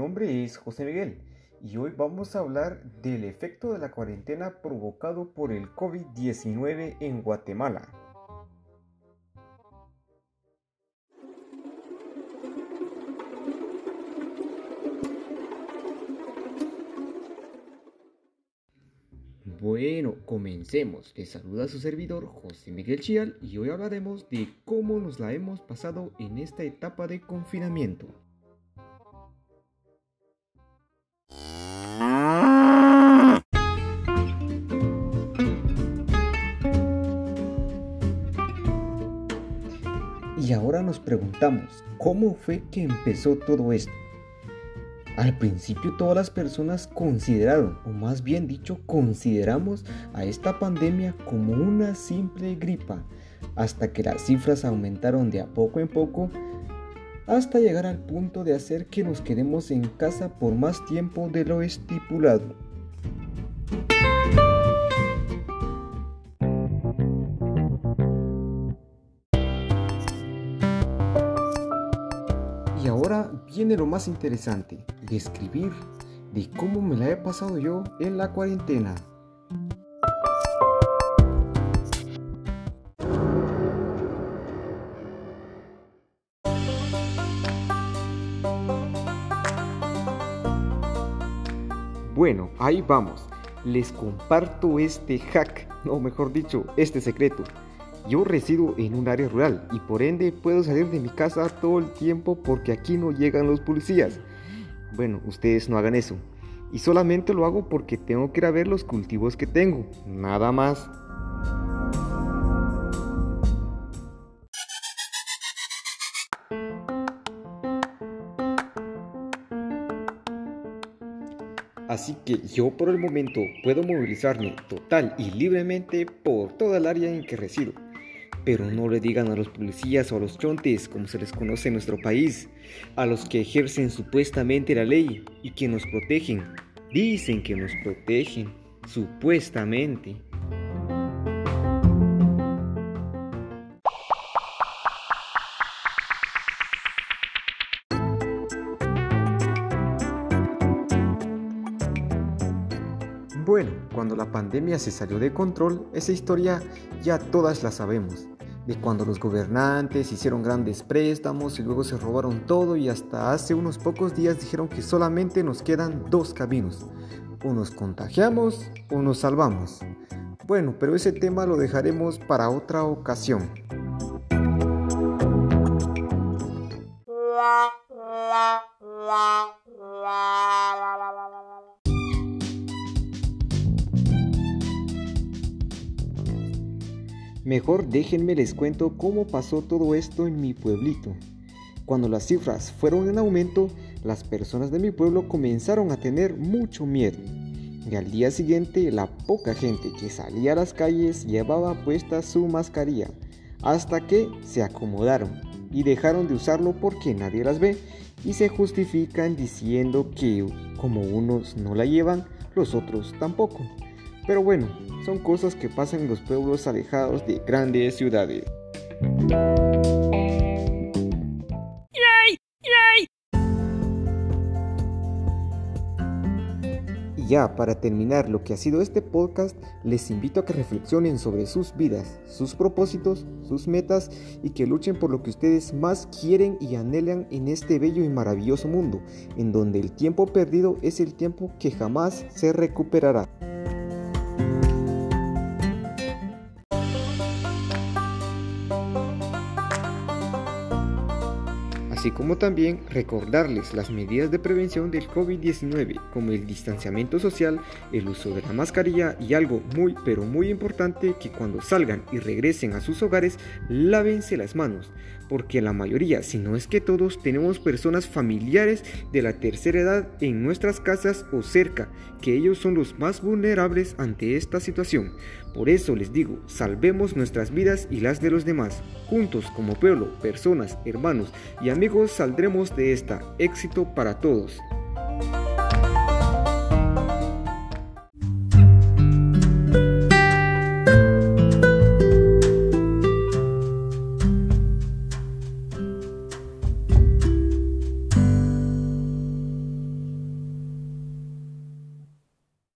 nombre es José Miguel y hoy vamos a hablar del efecto de la cuarentena provocado por el COVID-19 en Guatemala. Bueno, comencemos. Les saluda su servidor José Miguel Chial y hoy hablaremos de cómo nos la hemos pasado en esta etapa de confinamiento. Y ahora nos preguntamos, ¿cómo fue que empezó todo esto? Al principio todas las personas consideraron, o más bien dicho, consideramos a esta pandemia como una simple gripa, hasta que las cifras aumentaron de a poco en poco, hasta llegar al punto de hacer que nos quedemos en casa por más tiempo de lo estipulado. Viene lo más interesante, describir de cómo me la he pasado yo en la cuarentena. Bueno, ahí vamos. Les comparto este hack, o mejor dicho, este secreto. Yo resido en un área rural y por ende puedo salir de mi casa todo el tiempo porque aquí no llegan los policías. Bueno, ustedes no hagan eso. Y solamente lo hago porque tengo que ir a ver los cultivos que tengo. Nada más. Así que yo por el momento puedo movilizarme total y libremente por toda el área en que resido. Pero no le digan a los policías o a los chontes, como se les conoce en nuestro país, a los que ejercen supuestamente la ley y que nos protegen. Dicen que nos protegen, supuestamente. Bueno, cuando la pandemia se salió de control, esa historia ya todas la sabemos. De cuando los gobernantes hicieron grandes préstamos y luego se robaron todo y hasta hace unos pocos días dijeron que solamente nos quedan dos caminos. O nos contagiamos o nos salvamos. Bueno, pero ese tema lo dejaremos para otra ocasión. Mejor déjenme les cuento cómo pasó todo esto en mi pueblito. Cuando las cifras fueron en aumento, las personas de mi pueblo comenzaron a tener mucho miedo. Y al día siguiente la poca gente que salía a las calles llevaba puesta su mascarilla, hasta que se acomodaron y dejaron de usarlo porque nadie las ve y se justifican diciendo que como unos no la llevan, los otros tampoco. Pero bueno, son cosas que pasan en los pueblos alejados de grandes ciudades. Y ya, para terminar lo que ha sido este podcast, les invito a que reflexionen sobre sus vidas, sus propósitos, sus metas y que luchen por lo que ustedes más quieren y anhelan en este bello y maravilloso mundo, en donde el tiempo perdido es el tiempo que jamás se recuperará. Así como también recordarles las medidas de prevención del COVID-19 como el distanciamiento social, el uso de la mascarilla y algo muy pero muy importante que cuando salgan y regresen a sus hogares lávense las manos, porque la mayoría, si no es que todos, tenemos personas familiares de la tercera edad en nuestras casas o cerca, que ellos son los más vulnerables ante esta situación. Por eso les digo, salvemos nuestras vidas y las de los demás. Juntos como pueblo, personas, hermanos y amigos saldremos de esta. Éxito para todos.